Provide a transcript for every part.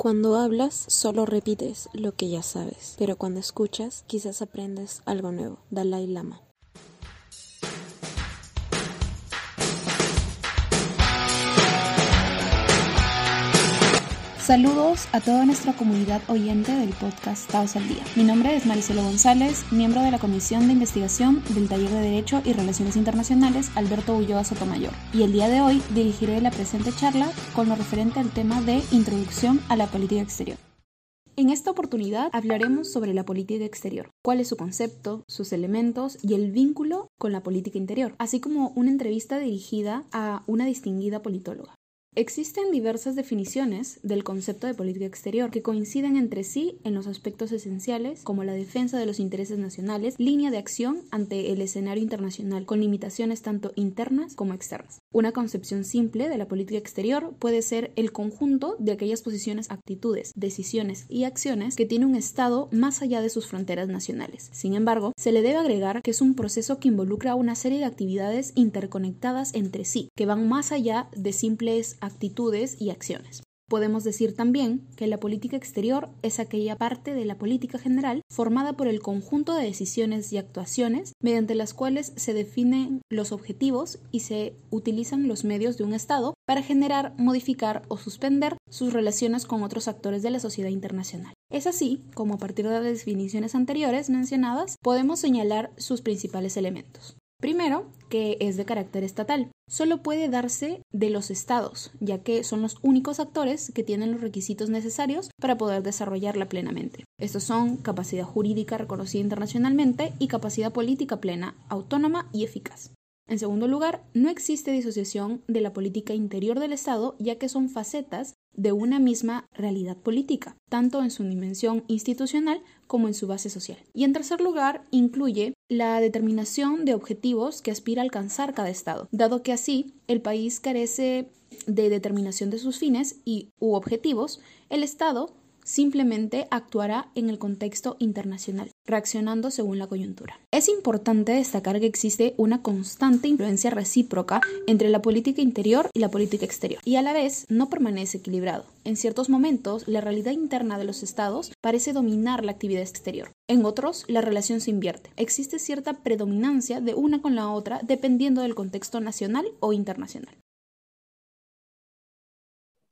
Cuando hablas, solo repites lo que ya sabes, pero cuando escuchas, quizás aprendes algo nuevo. Dalai Lama. Saludos a toda nuestra comunidad oyente del podcast Taos al Día. Mi nombre es Maricelo González, miembro de la Comisión de Investigación del Taller de Derecho y Relaciones Internacionales Alberto Ulloa Sotomayor. Y el día de hoy dirigiré la presente charla con lo referente al tema de Introducción a la Política Exterior. En esta oportunidad hablaremos sobre la política exterior, cuál es su concepto, sus elementos y el vínculo con la política interior, así como una entrevista dirigida a una distinguida politóloga. Existen diversas definiciones del concepto de política exterior que coinciden entre sí en los aspectos esenciales como la defensa de los intereses nacionales, línea de acción ante el escenario internacional con limitaciones tanto internas como externas. Una concepción simple de la política exterior puede ser el conjunto de aquellas posiciones, actitudes, decisiones y acciones que tiene un Estado más allá de sus fronteras nacionales. Sin embargo, se le debe agregar que es un proceso que involucra una serie de actividades interconectadas entre sí, que van más allá de simples actitudes y acciones. Podemos decir también que la política exterior es aquella parte de la política general formada por el conjunto de decisiones y actuaciones mediante las cuales se definen los objetivos y se utilizan los medios de un Estado para generar, modificar o suspender sus relaciones con otros actores de la sociedad internacional. Es así como a partir de las definiciones anteriores mencionadas podemos señalar sus principales elementos. Primero, que es de carácter estatal. Solo puede darse de los estados, ya que son los únicos actores que tienen los requisitos necesarios para poder desarrollarla plenamente. Estos son capacidad jurídica reconocida internacionalmente y capacidad política plena, autónoma y eficaz. En segundo lugar, no existe disociación de la política interior del Estado, ya que son facetas de una misma realidad política, tanto en su dimensión institucional como en su base social. Y en tercer lugar, incluye la determinación de objetivos que aspira a alcanzar cada Estado, dado que así el país carece de determinación de sus fines y u objetivos, el Estado simplemente actuará en el contexto internacional, reaccionando según la coyuntura. Es importante destacar que existe una constante influencia recíproca entre la política interior y la política exterior, y a la vez no permanece equilibrado. En ciertos momentos, la realidad interna de los estados parece dominar la actividad exterior. En otros, la relación se invierte. Existe cierta predominancia de una con la otra dependiendo del contexto nacional o internacional.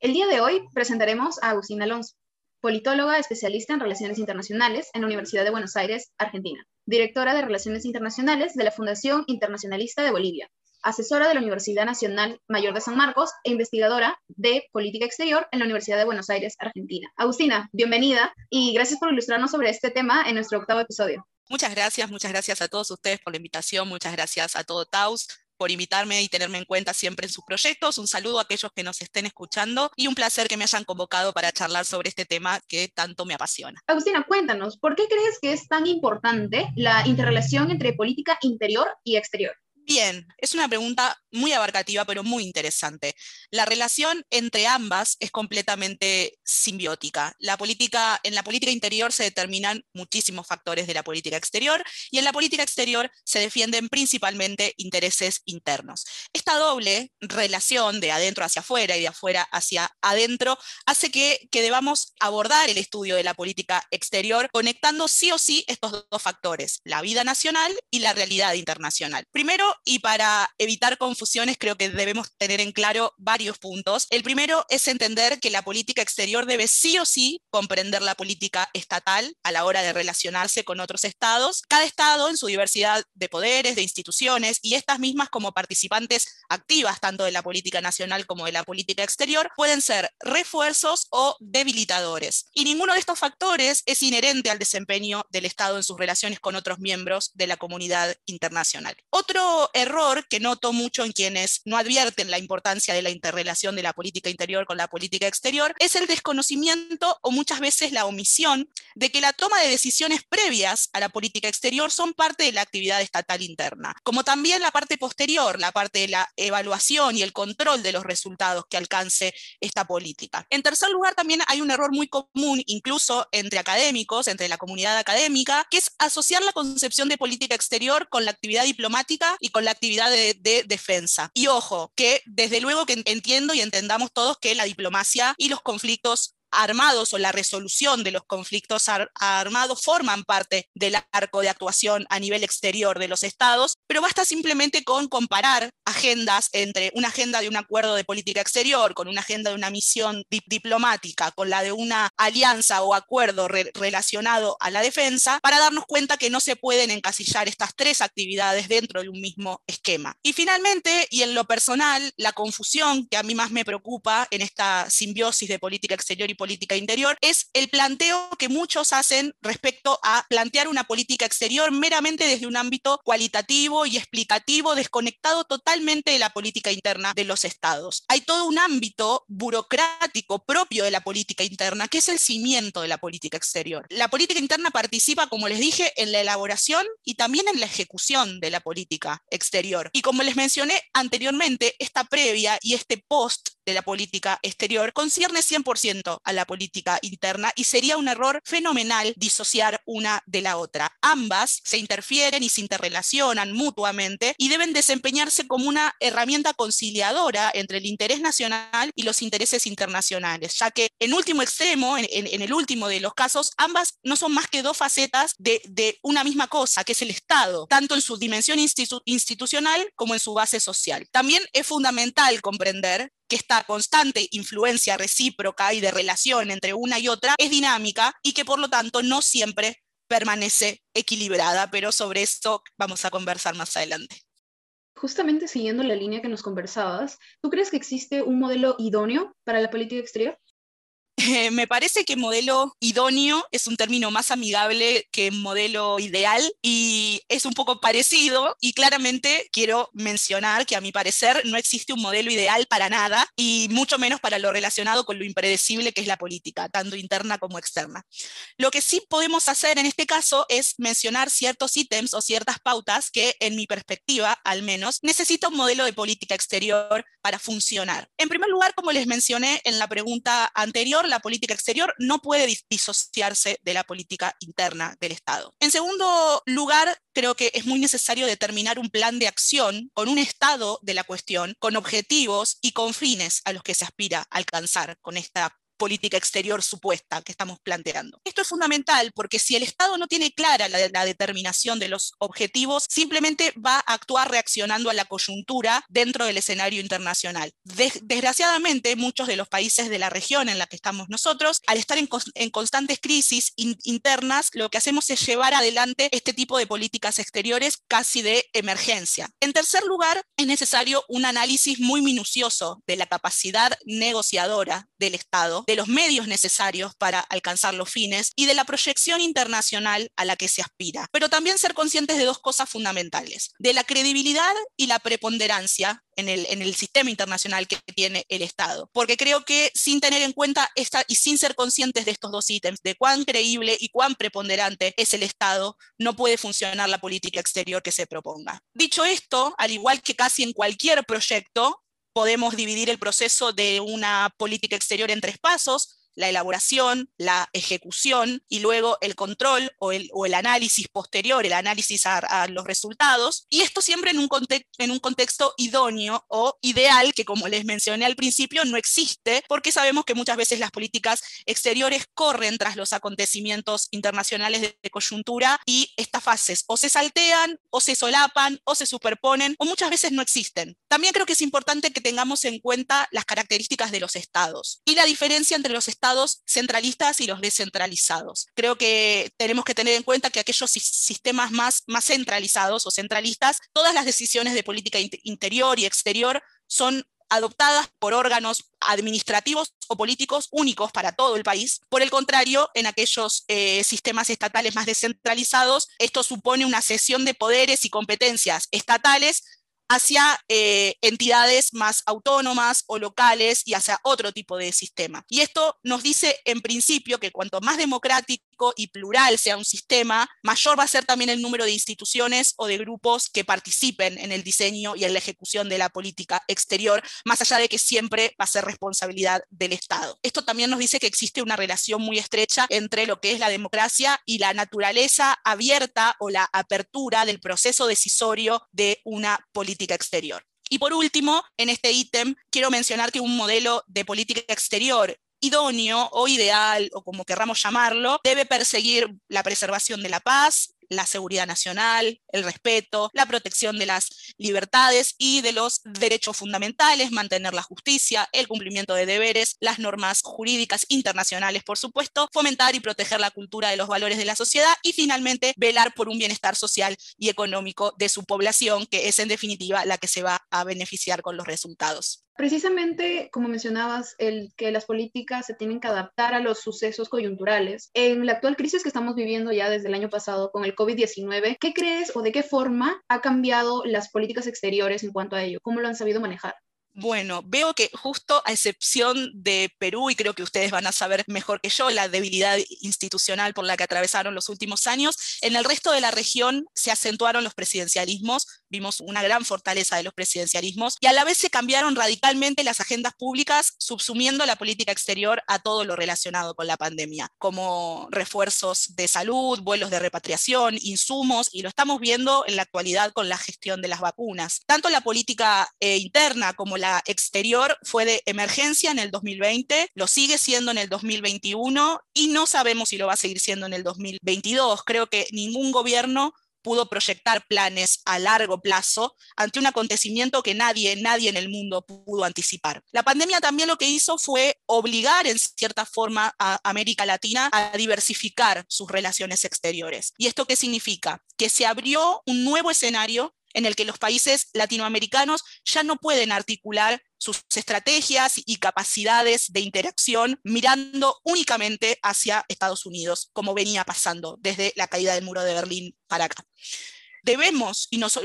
El día de hoy presentaremos a Agustín Alonso, politóloga especialista en relaciones internacionales en la Universidad de Buenos Aires, Argentina, directora de Relaciones Internacionales de la Fundación Internacionalista de Bolivia, asesora de la Universidad Nacional Mayor de San Marcos e investigadora de Política Exterior en la Universidad de Buenos Aires, Argentina. Agustina, bienvenida y gracias por ilustrarnos sobre este tema en nuestro octavo episodio. Muchas gracias, muchas gracias a todos ustedes por la invitación, muchas gracias a todo Taus por invitarme y tenerme en cuenta siempre en sus proyectos. Un saludo a aquellos que nos estén escuchando y un placer que me hayan convocado para charlar sobre este tema que tanto me apasiona. Agustina, cuéntanos, ¿por qué crees que es tan importante la interrelación entre política interior y exterior? Bien, es una pregunta muy abarcativa, pero muy interesante. La relación entre ambas es completamente simbiótica. La política, en la política interior se determinan muchísimos factores de la política exterior y en la política exterior se defienden principalmente intereses internos. Esta doble relación de adentro hacia afuera y de afuera hacia adentro hace que, que debamos abordar el estudio de la política exterior conectando sí o sí estos dos factores, la vida nacional y la realidad internacional. Primero, y para evitar confusiones creo que debemos tener en claro varios puntos. El primero es entender que la política exterior debe sí o sí comprender la política estatal a la hora de relacionarse con otros estados, cada estado en su diversidad de poderes, de instituciones y estas mismas como participantes activas tanto de la política nacional como de la política exterior pueden ser refuerzos o debilitadores. Y ninguno de estos factores es inherente al desempeño del Estado en sus relaciones con otros miembros de la comunidad internacional. Otro error que noto mucho en quienes no advierten la importancia de la interrelación de la política interior con la política exterior es el desconocimiento o muchas veces la omisión de que la toma de decisiones previas a la política exterior son parte de la actividad estatal interna, como también la parte posterior, la parte de la evaluación y el control de los resultados que alcance esta política. En tercer lugar, también hay un error muy común, incluso entre académicos, entre la comunidad académica, que es asociar la concepción de política exterior con la actividad diplomática y con la actividad de, defensa. Y ojo, que desde luego que entiendo y entendamos todos que la diplomacia y los conflictos armados o la resolución de los conflictos armados forman parte del arco de actuación a nivel exterior de los estados, pero basta simplemente con comparar agendas entre una agenda de un acuerdo de política exterior, con una agenda de una misión diplomática, con la de una alianza o acuerdo relacionado a la defensa, para darnos cuenta que no se pueden encasillar estas tres actividades dentro de un mismo esquema. Y finalmente, y en lo personal, la confusión que a mí más me preocupa en esta simbiosis de política exterior y política interior es el planteo que muchos hacen respecto a plantear una política exterior meramente desde un ámbito cualitativo y explicativo, desconectado totalmente de la política interna de los estados. Hay todo un ámbito burocrático propio de la política interna, que es el cimiento de la política exterior. La política interna participa, como les dije, en la elaboración y también en la ejecución de la política exterior. Y como les mencioné anteriormente, esta previa y este post de la política exterior concierne 100% a la política interna y sería un error fenomenal disociar una de la otra. Ambas se interfieren y se interrelacionan mutuamente y deben desempeñarse como una herramienta conciliadora entre el interés nacional y los intereses internacionales, ya que en último extremo, en, el último de los casos, ambas no son más que dos facetas de, una misma cosa, que es el Estado, tanto en su dimensión institucional como en su base social. También es fundamental comprender que esta constante influencia recíproca y de relación entre una y otra es dinámica y que por lo tanto no siempre permanece equilibrada, pero sobre esto vamos a conversar más adelante. Justamente siguiendo la línea que nos conversabas, ¿tú crees que existe un modelo idóneo para la política exterior? me parece que modelo idóneo es un término más amigable que modelo ideal y es un poco parecido y claramente quiero mencionar que a mi parecer no existe un modelo ideal para nada y mucho menos para lo relacionado con lo impredecible que es la política, tanto interna como externa. Lo que sí podemos hacer en este caso es mencionar ciertos ítems o ciertas pautas que en mi perspectiva al menos necesita un modelo de política exterior para funcionar. En primer lugar, como les mencioné en la pregunta anterior, la política exterior no puede disociarse de la política interna del Estado. En segundo lugar, creo que es muy necesario determinar un plan de acción con un estado de la cuestión, con objetivos y con fines a los que se aspira a alcanzar con esta política exterior supuesta que estamos planteando. Esto es fundamental porque si el Estado no tiene clara la, determinación de los objetivos, simplemente va a actuar reaccionando a la coyuntura dentro del escenario internacional. desgraciadamente, muchos de los países de la región en la que estamos nosotros, al estar en, constantes crisis internas, lo que hacemos es llevar adelante este tipo de políticas exteriores casi de emergencia. En tercer lugar, es necesario un análisis muy minucioso de la capacidad negociadora del Estado de los medios necesarios para alcanzar los fines y de la proyección internacional a la que se aspira. Pero también ser conscientes de dos cosas fundamentales, de la credibilidad y la preponderancia en el, sistema internacional que tiene el Estado. Porque creo que sin tener en cuenta esta y sin ser conscientes de estos dos ítems, de cuán creíble y cuán preponderante es el Estado, no puede funcionar la política exterior que se proponga. Dicho esto, al igual que casi en cualquier proyecto, podemos dividir el proceso de una política exterior en tres pasos la elaboración, la ejecución y luego el control o el, análisis posterior, el análisis a, los resultados. Y esto siempre en un, en un contexto idóneo o ideal, que como les mencioné al principio, no existe, porque sabemos que muchas veces las políticas exteriores corren tras los acontecimientos internacionales de, de coyuntura y estas fases o se saltean, o se solapan, o se superponen, o muchas veces no existen. También creo que es importante que tengamos en cuenta las características de los estados y la diferencia entre los estados centralistas y los descentralizados. Creo que tenemos que tener en cuenta que aquellos sistemas más, más centralizados o centralistas, todas las decisiones de política interior y exterior son adoptadas por órganos administrativos o políticos únicos para todo el país. Por el contrario, en aquellos eh, sistemas estatales más descentralizados, esto supone una cesión de poderes y competencias estatales hacia eh, entidades más autónomas o locales y hacia otro tipo de sistema. Y esto nos dice en principio que cuanto más democrático y plural sea un sistema, mayor va a ser también el número de instituciones o de grupos que participen en el diseño y en la ejecución de la política exterior, más allá de que siempre va a ser responsabilidad del Estado. Esto también nos dice que existe una relación muy estrecha entre lo que es la democracia y la naturaleza abierta o la apertura del proceso decisorio de una política exterior. Y por último, en este ítem, quiero mencionar que un modelo de política exterior idóneo o ideal, o como querramos llamarlo, debe perseguir la preservación de la paz, la seguridad nacional, el respeto, la protección de las libertades y de los derechos fundamentales, mantener la justicia, el cumplimiento de deberes, las normas jurídicas internacionales, por supuesto, fomentar y proteger la cultura de los valores de la sociedad y finalmente velar por un bienestar social y económico de su población, que es en definitiva la que se va a beneficiar con los resultados. Precisamente, como mencionabas, el que las políticas se tienen que adaptar a los sucesos coyunturales. En la actual crisis que estamos viviendo ya desde el año pasado con el COVID-19, ¿qué crees o de qué forma ha cambiado las políticas exteriores en cuanto a ello? ¿Cómo lo han sabido manejar? Bueno, veo que justo a excepción de Perú, y creo que ustedes van a saber mejor que yo la debilidad institucional por la que atravesaron los últimos años, en el resto de la región se acentuaron los presidencialismos, vimos una gran fortaleza de los presidencialismos, y a la vez se cambiaron radicalmente las agendas públicas, subsumiendo la política exterior a todo lo relacionado con la pandemia, como refuerzos de salud, vuelos de repatriación, insumos, y lo estamos viendo en la actualidad con la gestión de las vacunas. Tanto la política eh, interna como la exterior fue de emergencia en el 2020, lo sigue siendo en el 2021 y no sabemos si lo va a seguir siendo en el 2022. Creo que ningún gobierno pudo proyectar planes a largo plazo ante un acontecimiento que nadie, nadie en el mundo pudo anticipar. La pandemia también lo que hizo fue obligar en cierta forma a América Latina a diversificar sus relaciones exteriores. ¿Y esto qué significa? Que se abrió un nuevo escenario en el que los países latinoamericanos ya no pueden articular sus estrategias y capacidades de interacción mirando únicamente hacia Estados Unidos, como venía pasando desde la caída del muro de Berlín para acá debemos y nos,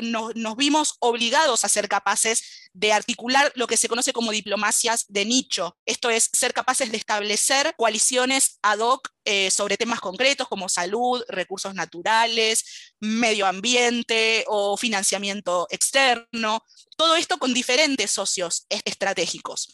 vimos obligados a ser capaces de articular lo que se conoce como diplomacias de nicho. Esto es ser capaces de establecer coaliciones ad hoc eh, sobre temas concretos como salud, recursos naturales, medio ambiente o financiamiento externo. Todo esto con diferentes socios estratégicos.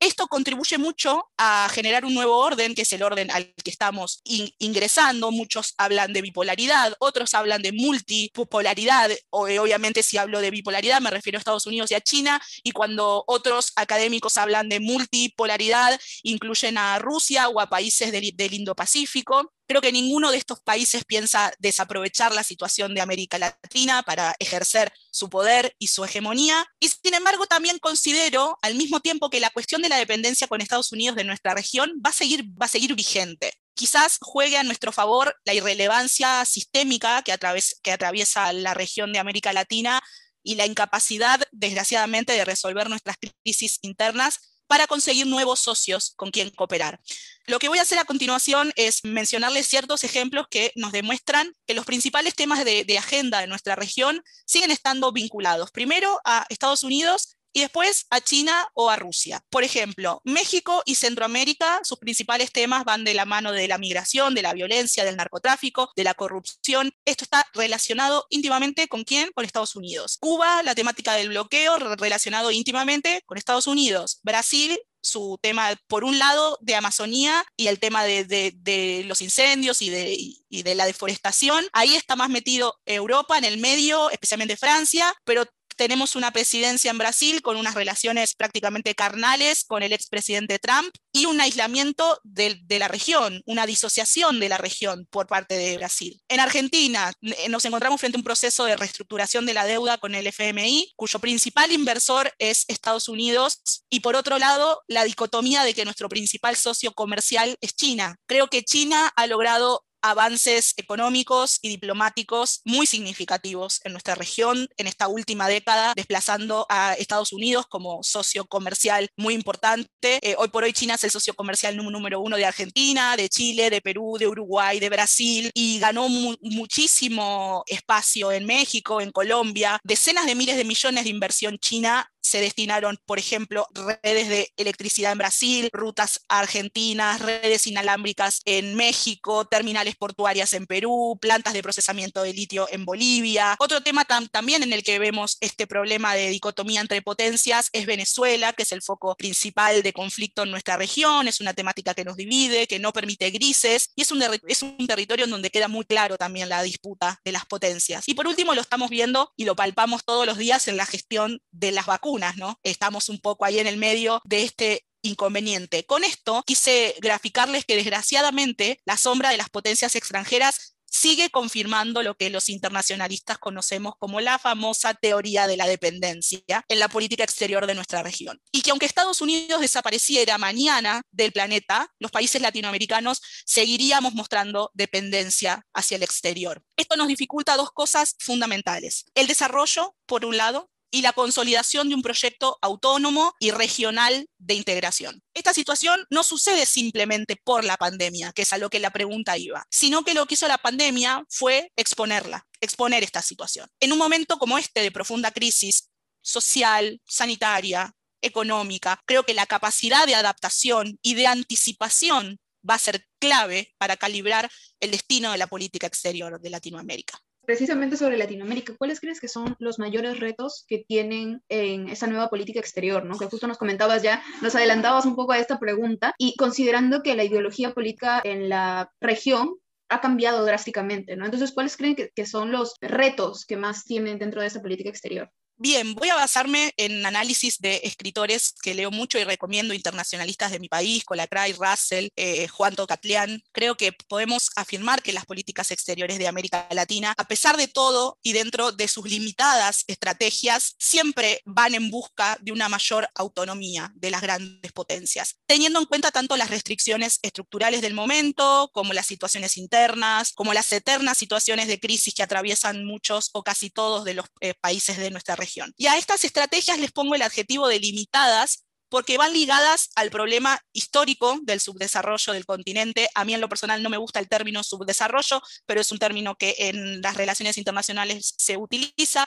Esto contribuye mucho a generar un nuevo orden, que es el orden al que estamos ingresando. Muchos hablan de bipolaridad, otros hablan de multipolaridad. Eh, obviamente, si hablo de bipolaridad, me refiero a Estados Unidos y a China. Y cuando otros académicos hablan de multipolaridad, incluyen a Rusia o a países del Indo-Pacífico. Creo que ninguno de estos países piensa desaprovechar la situación de América Latina para ejercer su poder y su hegemonía. Y sin embargo, también considero al mismo tiempo que la cuestión de la dependencia con Estados Unidos de nuestra región va a seguir, va a seguir vigente quizás juegue a nuestro favor la irrelevancia sistémica que, que, atraviesa la región de América Latina y la incapacidad, desgraciadamente, de resolver nuestras crisis internas para conseguir nuevos socios con quien cooperar. Lo que voy a hacer a continuación es mencionarles ciertos ejemplos que nos demuestran que los principales temas de, de agenda de nuestra región siguen estando vinculados, primero a Estados Unidos y después a China o a Rusia. Por ejemplo, México y Centroamérica, sus principales temas van de la mano de la migración, de la violencia, del narcotráfico, de la corrupción. Esto está relacionado íntimamente con quién? Con Estados Unidos. Cuba, la temática del bloqueo, relacionado íntimamente con Estados Unidos. Brasil, su tema, por un lado, de Amazonía y el tema de, los incendios y de, y de, la deforestación. Ahí está más metido Europa en el medio, especialmente Francia, pero tenemos una presidencia en Brasil con unas relaciones prácticamente carnales con el expresidente Trump y un aislamiento de, la región, una disociación de la región por parte de Brasil. En Argentina eh, nos encontramos frente a un proceso de reestructuración de la deuda con el FMI, cuyo principal inversor es Estados Unidos, y por otro lado, la dicotomía de que nuestro principal socio comercial es China. Creo que China ha logrado avances económicos y diplomáticos muy significativos en nuestra región en esta última década, desplazando a Estados Unidos como socio comercial muy importante. Eh, hoy por hoy China es el socio comercial número uno de Argentina, de Chile, de Perú, de Uruguay, de Brasil y ganó muchísimo espacio en México, en Colombia. Decenas de miles de millones de inversión china se destinaron, por ejemplo, redes de electricidad en Brasil, rutas argentinas, redes inalámbricas en México, terminales portuarias en Perú, plantas de procesamiento de litio en Bolivia. Otro tema también en el que vemos este problema de dicotomía entre potencias es Venezuela, que es el foco principal de conflicto en nuestra región, es una temática que nos divide, que no permite grises y es un, es un territorio en donde queda muy claro también la disputa de las potencias. Y por último lo estamos viendo y lo palpamos todos los días en la gestión de las vacunas ¿no? Estamos un poco ahí en el medio de este inconveniente. Con esto quise graficarles que desgraciadamente la sombra de las potencias extranjeras sigue confirmando lo que los internacionalistas conocemos como la famosa teoría de la dependencia en la política exterior de nuestra región. Y que aunque Estados Unidos desapareciera mañana del planeta, los países latinoamericanos seguiríamos mostrando dependencia hacia el exterior. Esto nos dificulta dos cosas fundamentales. El desarrollo, por un lado, y la consolidación de un proyecto autónomo y regional de integración. Esta situación no sucede simplemente por la pandemia, que es a lo que la pregunta iba, sino que lo que hizo la pandemia fue exponerla, exponer esta situación. En un momento como este de profunda crisis social, sanitaria, económica, creo que la capacidad de adaptación y de anticipación va a ser clave para calibrar el destino de la política exterior de Latinoamérica precisamente sobre Latinoamérica, ¿cuáles crees que son los mayores retos que tienen en esa nueva política exterior? ¿no? Que justo nos comentabas ya, nos adelantabas un poco a esta pregunta y considerando que la ideología política en la región ha cambiado drásticamente, ¿no? Entonces, ¿cuáles creen que, que son los retos que más tienen dentro de esa política exterior? Bien, voy a basarme en análisis de escritores que leo mucho y recomiendo, internacionalistas de mi país, Colacray, Russell, eh, Juan Tocatlián. Creo que podemos afirmar que las políticas exteriores de América Latina, a pesar de todo y dentro de sus limitadas estrategias, siempre van en busca de una mayor autonomía de las grandes potencias, teniendo en cuenta tanto las restricciones estructurales del momento, como las situaciones internas, como las eternas situaciones de crisis que atraviesan muchos o casi todos de los eh, países de nuestra región y a estas estrategias les pongo el adjetivo de limitadas porque van ligadas al problema histórico del subdesarrollo del continente. A mí en lo personal no me gusta el término subdesarrollo, pero es un término que en las relaciones internacionales se utiliza,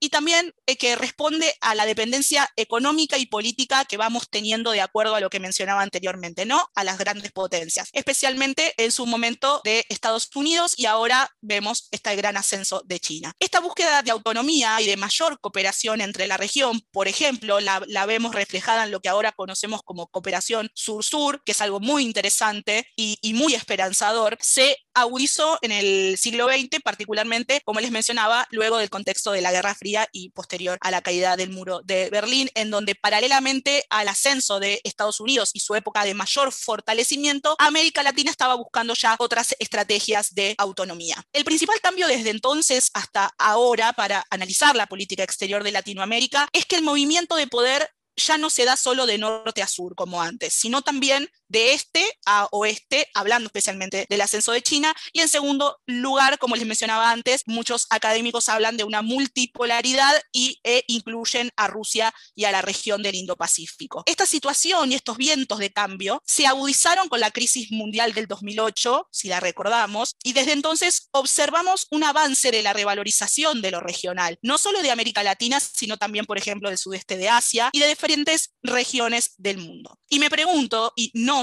y también eh, que responde a la dependencia económica y política que vamos teniendo de acuerdo a lo que mencionaba anteriormente, ¿no? A las grandes potencias, especialmente en su momento de Estados Unidos y ahora vemos este gran ascenso de China. Esta búsqueda de autonomía y de mayor cooperación entre la región, por ejemplo, la, la vemos reflejada en lo que ahora conocemos como cooperación sur-sur, que es algo muy interesante y, muy esperanzador, se agudizó en el siglo XX, particularmente, como les mencionaba, luego del contexto de la Guerra Fría y posterior a la caída del muro de Berlín, en donde paralelamente al ascenso de Estados Unidos y su época de mayor fortalecimiento, América Latina estaba buscando ya otras estrategias de autonomía. El principal cambio desde entonces hasta ahora para analizar la política exterior de Latinoamérica es que el movimiento de poder ya no se da solo de norte a sur como antes, sino también de este a oeste, hablando especialmente del ascenso de China. Y en segundo lugar, como les mencionaba antes, muchos académicos hablan de una multipolaridad y e incluyen a Rusia y a la región del Indo-Pacífico. Esta situación y estos vientos de cambio se agudizaron con la crisis mundial del 2008, si la recordamos, y desde entonces observamos un avance de la revalorización de lo regional, no solo de América Latina, sino también, por ejemplo, del sudeste de Asia y de diferentes regiones del mundo. Y me pregunto, y no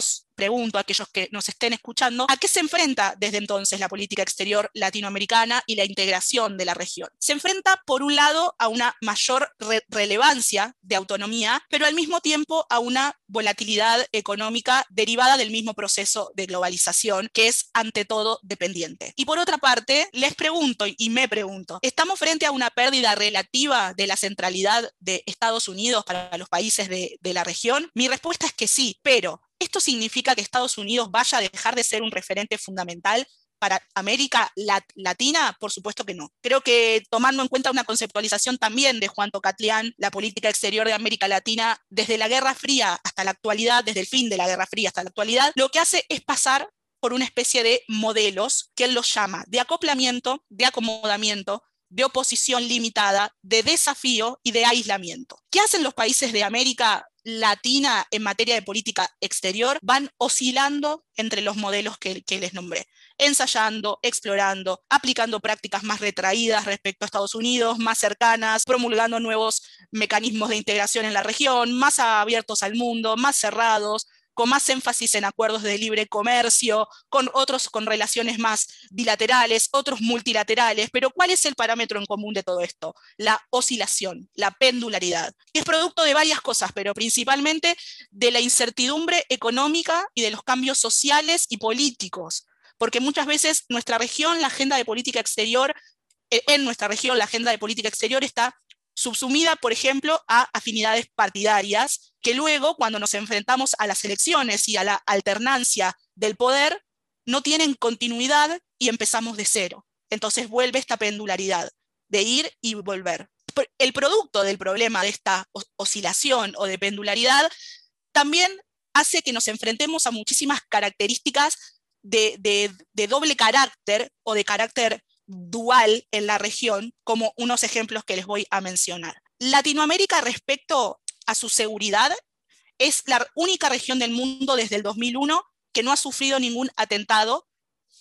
pregunto a aquellos que nos estén escuchando, ¿a qué se enfrenta desde entonces la política exterior latinoamericana y la integración de la región? Se enfrenta, por un lado, a una mayor relevancia de autonomía, pero al mismo tiempo a una volatilidad económica derivada del mismo proceso de globalización, que es ante todo dependiente. Y por otra parte, les pregunto y me pregunto, ¿estamos frente a una pérdida relativa de la centralidad de Estados Unidos para los países de, de la región? Mi respuesta es que sí, pero ¿Esto significa que Estados Unidos vaya a dejar de ser un referente fundamental para América Latina? Por supuesto que no. Creo que tomando en cuenta una conceptualización también de Juan Tocatlián, la política exterior de América Latina, desde la Guerra Fría hasta la actualidad, desde el fin de la Guerra Fría hasta la actualidad, lo que hace es pasar por una especie de modelos que él los llama de acoplamiento, de acomodamiento, de oposición limitada, de desafío y de aislamiento. ¿Qué hacen los países de América Latina en materia de política exterior? Van oscilando entre los modelos que, les nombré, ensayando, explorando, aplicando prácticas más retraídas respecto a Estados Unidos, más cercanas, promulgando nuevos mecanismos de integración en la región, más abiertos al mundo, más cerrados, con más énfasis en acuerdos de libre comercio, con otros con relaciones más bilaterales, otros multilaterales, pero ¿cuál es el parámetro en común de todo esto? La oscilación, la pendularidad, que es producto de varias cosas, pero principalmente de la incertidumbre económica y de los cambios sociales y políticos, porque muchas veces nuestra región, la agenda de política exterior, en nuestra región, la agenda de política exterior está subsumida, por ejemplo, a afinidades partidarias, que luego, cuando nos enfrentamos a las elecciones y a la alternancia del poder, no tienen continuidad y empezamos de cero. Entonces vuelve esta pendularidad de ir y volver. El producto del problema de esta oscilación o de pendularidad también hace que nos enfrentemos a muchísimas características de, doble carácter o de carácter dual en la región, como unos ejemplos que les voy a mencionar. Latinoamérica respecto a su seguridad es la única región del mundo desde el 2001 que no ha sufrido ningún atentado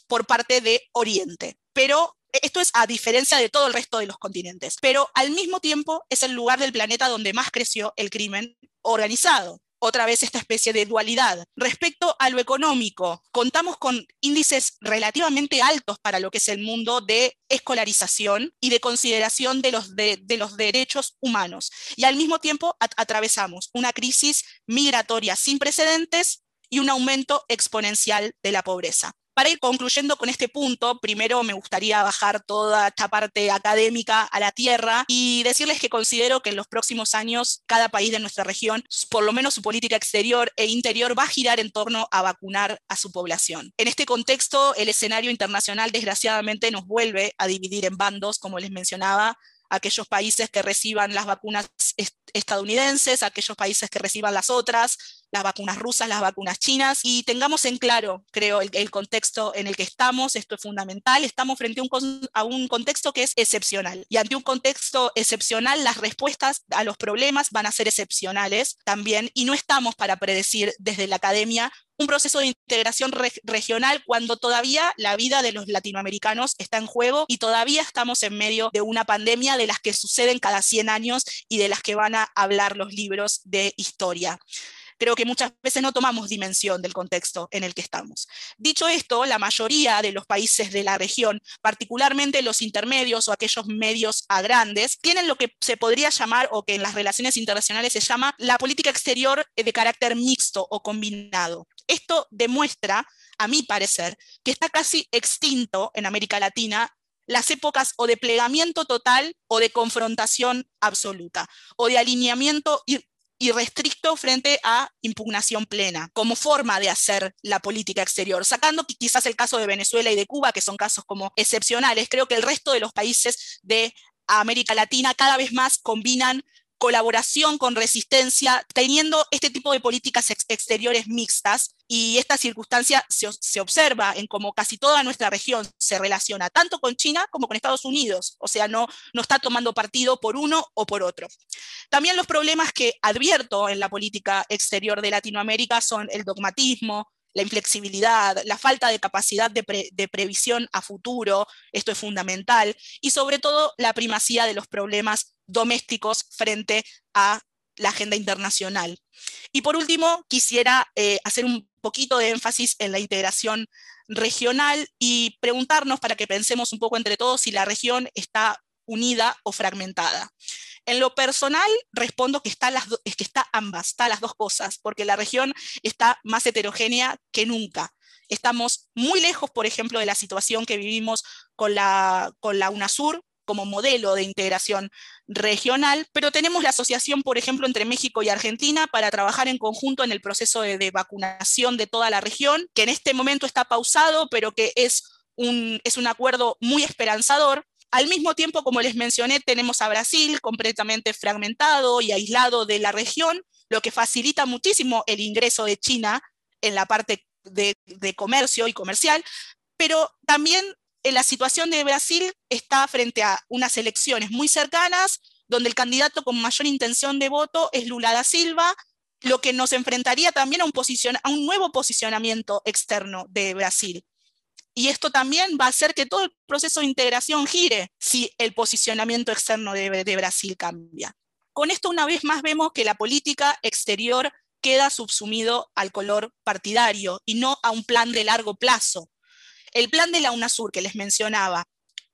por parte de Oriente. Pero esto es a diferencia de todo el resto de los continentes. Pero al mismo tiempo es el lugar del planeta donde más creció el crimen organizado otra vez esta especie de dualidad. Respecto a lo económico, contamos con índices relativamente altos para lo que es el mundo de escolarización y de consideración de los, de, los derechos humanos. Y al mismo tiempo atravesamos una crisis migratoria sin precedentes y un aumento exponencial de la pobreza. Para ir concluyendo con este punto, primero me gustaría bajar toda esta parte académica a la tierra y decirles que considero que en los próximos años cada país de nuestra región, por lo menos su política exterior e interior, va a girar en torno a vacunar a su población. En este contexto, el escenario internacional desgraciadamente nos vuelve a dividir en bandos, como les mencionaba, aquellos países que reciban las vacunas estadounidenses, aquellos países que reciban las otras, las vacunas rusas, las vacunas chinas, y tengamos en claro, creo, el, contexto en el que estamos, esto es fundamental, estamos frente a un, contexto que es excepcional, y ante un contexto excepcional, las respuestas a los problemas van a ser excepcionales también, y no estamos para predecir desde la academia un proceso de integración regional cuando todavía la vida de los latinoamericanos está en juego y todavía estamos en medio de una pandemia de las que suceden cada 100 años y de las que van a hablar los libros de historia creo que muchas veces no tomamos dimensión del contexto en el que estamos. Dicho esto, la mayoría de los países de la región, particularmente los intermedios o aquellos medios a grandes, tienen lo que se podría llamar o que en las relaciones internacionales se llama la política exterior de carácter mixto o combinado. Esto demuestra, a mi parecer, que está casi extinto en América Latina las épocas o de plegamiento total o de confrontación absoluta, o de alineamiento irrestricto frente a impugnación plena, como forma de hacer la política exterior. Sacando quizás el caso de Venezuela y de Cuba, que son casos como excepcionales, creo que el resto de los países de América Latina cada vez más combinan colaboración con resistencia, teniendo este tipo de políticas exteriores mixtas. Y esta circunstancia se, observa en cómo casi toda nuestra región se relaciona tanto con China como con Estados Unidos. O sea, no, no está tomando partido por uno o por otro. También los problemas que advierto en la política exterior de Latinoamérica son el dogmatismo, la inflexibilidad, la falta de capacidad de, de, previsión a futuro, esto es fundamental, y sobre todo la primacía de los problemas domésticos frente a la agenda internacional. Y por último, quisiera eh, hacer un poquito de énfasis en la integración regional y preguntarnos para que pensemos un poco entre todos si la región está unida o fragmentada. En lo personal, respondo que está, las es que está ambas, está las dos cosas, porque la región está más heterogénea que nunca. Estamos muy lejos, por ejemplo, de la situación que vivimos con la, con la UNASUR, como modelo de integración regional, pero tenemos la asociación, por ejemplo, entre México y Argentina para trabajar en conjunto en el proceso de, vacunación de toda la región, que en este momento está pausado, pero que es un, es un acuerdo muy esperanzador. Al mismo tiempo, como les mencioné, tenemos a Brasil completamente fragmentado y aislado de la región, lo que facilita muchísimo el ingreso de China en la parte de, de comercio y comercial, pero también la situación de Brasil está frente a unas elecciones muy cercanas, donde el candidato con mayor intención de voto es Lula da Silva, lo que nos enfrentaría también a un, a un nuevo posicionamiento externo de Brasil. Y esto también va a hacer que todo el proceso de integración gire si el posicionamiento externo de, de Brasil cambia. Con esto una vez más vemos que la política exterior queda subsumido al color partidario y no a un plan de largo plazo. El plan de la UNASUR que les mencionaba,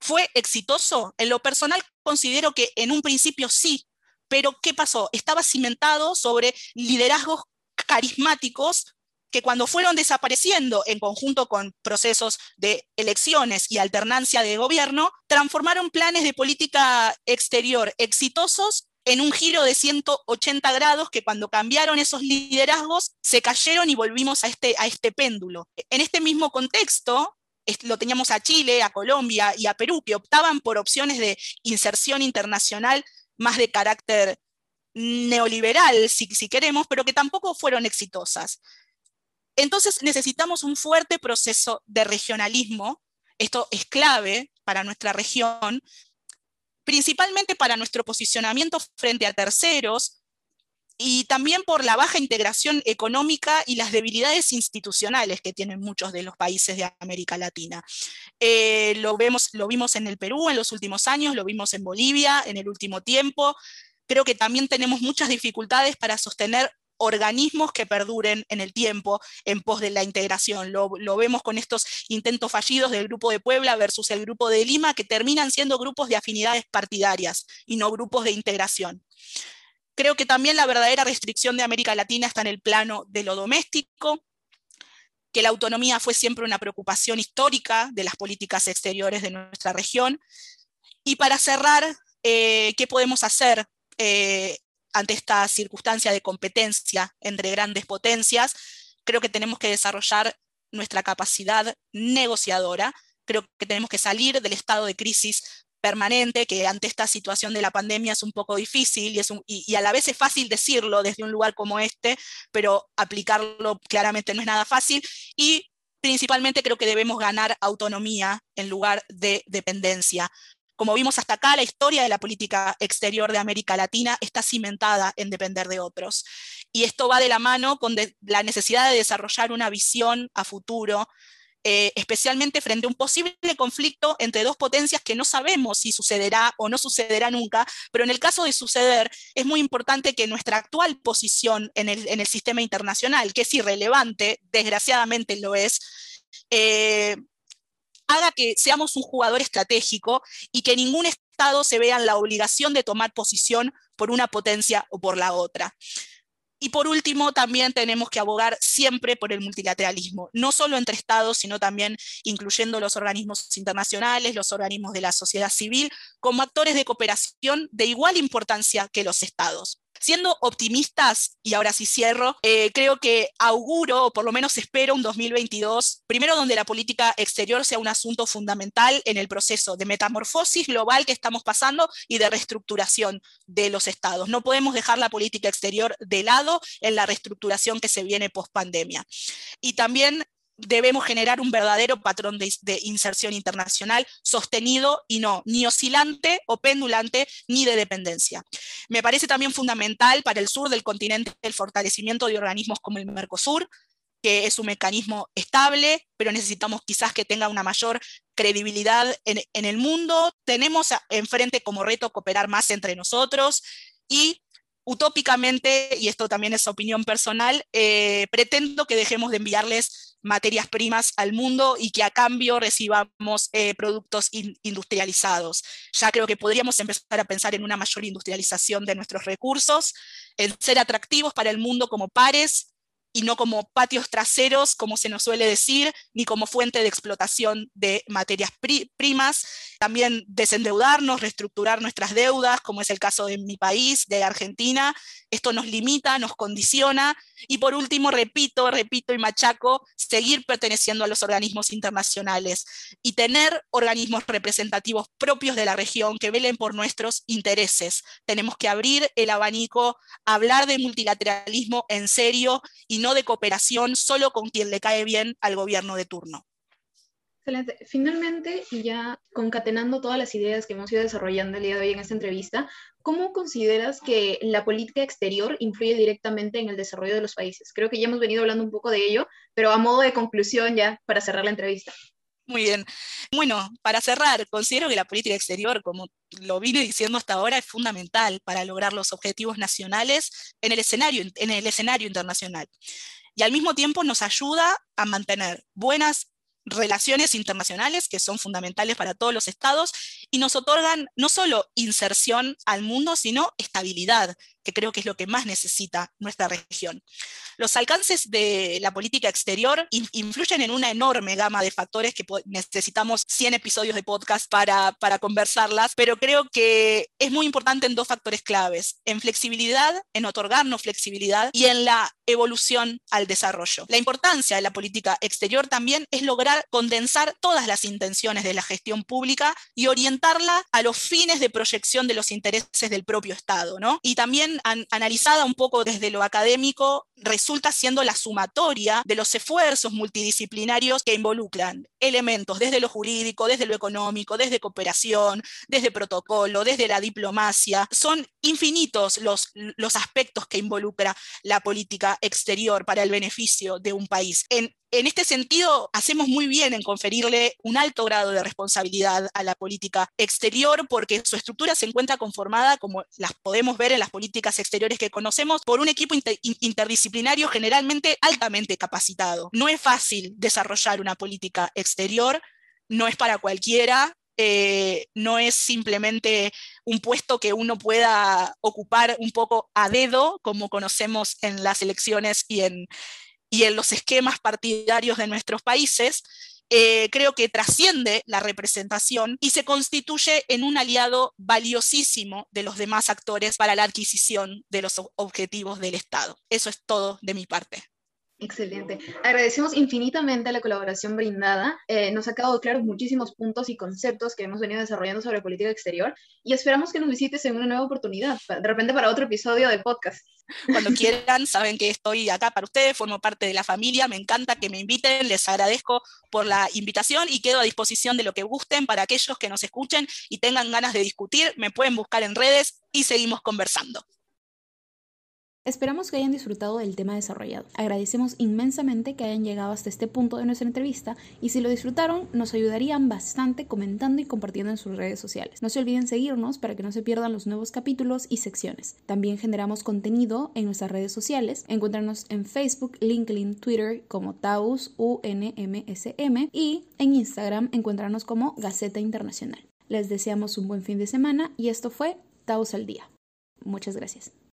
¿fue exitoso? En lo personal considero que en un principio sí, pero ¿qué pasó? Estaba cimentado sobre liderazgos carismáticos que cuando fueron desapareciendo en conjunto con procesos de elecciones y alternancia de gobierno, transformaron planes de política exterior exitosos en un giro de 180 grados que cuando cambiaron esos liderazgos se cayeron y volvimos a este, a este péndulo. En este mismo contexto, lo teníamos a Chile, a Colombia y a Perú, que optaban por opciones de inserción internacional más de carácter neoliberal, si, si queremos, pero que tampoco fueron exitosas. Entonces necesitamos un fuerte proceso de regionalismo. Esto es clave para nuestra región, principalmente para nuestro posicionamiento frente a terceros y también por la baja integración económica y las debilidades institucionales que tienen muchos de los países de América Latina. Eh, lo, vemos, lo vimos en el Perú en los últimos años, lo vimos en Bolivia en el último tiempo. Creo que también tenemos muchas dificultades para sostener organismos que perduren en el tiempo en pos de la integración. Lo, vemos con estos intentos fallidos del Grupo de Puebla versus el Grupo de Lima, que terminan siendo grupos de afinidades partidarias y no grupos de integración. Creo que también la verdadera restricción de América Latina está en el plano de lo doméstico, que la autonomía fue siempre una preocupación histórica de las políticas exteriores de nuestra región. Y para cerrar, eh, ¿qué podemos hacer eh, ante esta circunstancia de competencia entre grandes potencias, creo que tenemos que desarrollar nuestra capacidad negociadora, creo que tenemos que salir del estado de crisis permanente, que ante esta situación de la pandemia es un poco difícil y, es y, a la vez es fácil decirlo desde un lugar como este, pero aplicarlo claramente no es nada fácil. Y principalmente creo que debemos ganar autonomía en lugar de dependencia. Como vimos hasta acá, la historia de la política exterior de América Latina está cimentada en depender de otros. Y esto va de la mano con la necesidad de desarrollar una visión a futuro, eh, especialmente frente a un posible conflicto entre dos potencias que no sabemos si sucederá o no sucederá nunca, pero en el caso de suceder, es muy importante que nuestra actual posición en el, sistema internacional, que es irrelevante, desgraciadamente lo es, eh, haga que seamos un jugador estratégico y que ningún Estado se vea en la obligación de tomar posición por una potencia o por la otra. Y por último, también tenemos que abogar siempre por el multilateralismo, no solo entre estados, sino también incluyendo los organismos internacionales, los organismos de la sociedad civil, como actores de cooperación de igual importancia que los estados. Siendo optimistas, y ahora sí cierro, eh, creo que auguro, o por lo menos espero, un 2022, primero donde la política exterior sea un asunto fundamental en el proceso de metamorfosis global que estamos pasando y de reestructuración de los estados. No podemos dejar la política exterior de lado en la reestructuración que se viene post pandemia. Y también debemos generar un verdadero patrón de, inserción internacional sostenido y no ni oscilante o pendulante ni de dependencia. Me parece también fundamental para el sur del continente el fortalecimiento de organismos como el Mercosur, que es un mecanismo estable, pero necesitamos quizás que tenga una mayor credibilidad en, el mundo. Tenemos enfrente como reto cooperar más entre nosotros y utópicamente, y esto también es opinión personal, eh, pretendo que dejemos de enviarles materias primas al mundo y que a cambio recibamos eh, productos industrializados. Ya creo que podríamos empezar a pensar en una mayor industrialización de nuestros recursos, en ser atractivos para el mundo como pares y no como patios traseros, como se nos suele decir, ni como fuente de explotación de materias primas. También desendeudarnos, reestructurar nuestras deudas, como es el caso de mi país, de Argentina. Esto nos limita, nos condiciona. Y por último, repito, repito y machaco, seguir perteneciendo a los organismos internacionales y tener organismos representativos propios de la región que velen por nuestros intereses. Tenemos que abrir el abanico, hablar de multilateralismo en serio y no de cooperación solo con quien le cae bien al gobierno de turno. Excelente. Finalmente, y ya concatenando todas las ideas que hemos ido desarrollando el día de hoy en esta entrevista, ¿cómo consideras que la política exterior influye directamente en el desarrollo de los países? Creo que ya hemos venido hablando un poco de ello, pero a modo de conclusión ya para cerrar la entrevista. Muy bien. Bueno, para cerrar, considero que la política exterior, como lo vine diciendo hasta ahora, es fundamental para lograr los objetivos nacionales en el escenario, en el escenario internacional. Y al mismo tiempo nos ayuda a mantener buenas relaciones internacionales que son fundamentales para todos los estados y nos otorgan no solo inserción al mundo, sino estabilidad, que creo que es lo que más necesita nuestra región. Los alcances de la política exterior influyen en una enorme gama de factores que necesitamos 100 episodios de podcast para, para conversarlas, pero creo que es muy importante en dos factores claves, en flexibilidad, en otorgarnos flexibilidad y en la evolución al desarrollo. La importancia de la política exterior también es lograr condensar todas las intenciones de la gestión pública y orientarla a los fines de proyección de los intereses del propio Estado, ¿no? Y también analizada un poco desde lo académico, resulta siendo la sumatoria de los esfuerzos multidisciplinarios que involucran elementos desde lo jurídico, desde lo económico, desde cooperación, desde protocolo, desde la diplomacia. Son infinitos los, los aspectos que involucra la política exterior para el beneficio de un país. En, en este sentido, hacemos muy bien en conferirle un alto grado de responsabilidad a la política exterior porque su estructura se encuentra conformada, como las podemos ver en las políticas exteriores que conocemos, por un equipo interdisciplinario generalmente altamente capacitado. No es fácil desarrollar una política exterior, no es para cualquiera, eh, no es simplemente un puesto que uno pueda ocupar un poco a dedo, como conocemos en las elecciones y en, y en los esquemas partidarios de nuestros países, eh, creo que trasciende la representación y se constituye en un aliado valiosísimo de los demás actores para la adquisición de los objetivos del Estado. Eso es todo de mi parte. Excelente. Agradecemos infinitamente la colaboración brindada. Eh, nos ha quedado claros muchísimos puntos y conceptos que hemos venido desarrollando sobre política exterior y esperamos que nos visites en una nueva oportunidad, de repente para otro episodio del podcast. Cuando quieran, saben que estoy acá para ustedes, formo parte de la familia, me encanta que me inviten, les agradezco por la invitación y quedo a disposición de lo que gusten para aquellos que nos escuchen y tengan ganas de discutir, me pueden buscar en redes y seguimos conversando. Esperamos que hayan disfrutado del tema desarrollado. Agradecemos inmensamente que hayan llegado hasta este punto de nuestra entrevista y si lo disfrutaron nos ayudarían bastante comentando y compartiendo en sus redes sociales. No se olviden seguirnos para que no se pierdan los nuevos capítulos y secciones. También generamos contenido en nuestras redes sociales. Encuéntranos en Facebook, LinkedIn, Twitter como Taus UNMSM y en Instagram encuéntranos como Gaceta Internacional. Les deseamos un buen fin de semana y esto fue Taus al Día. Muchas gracias.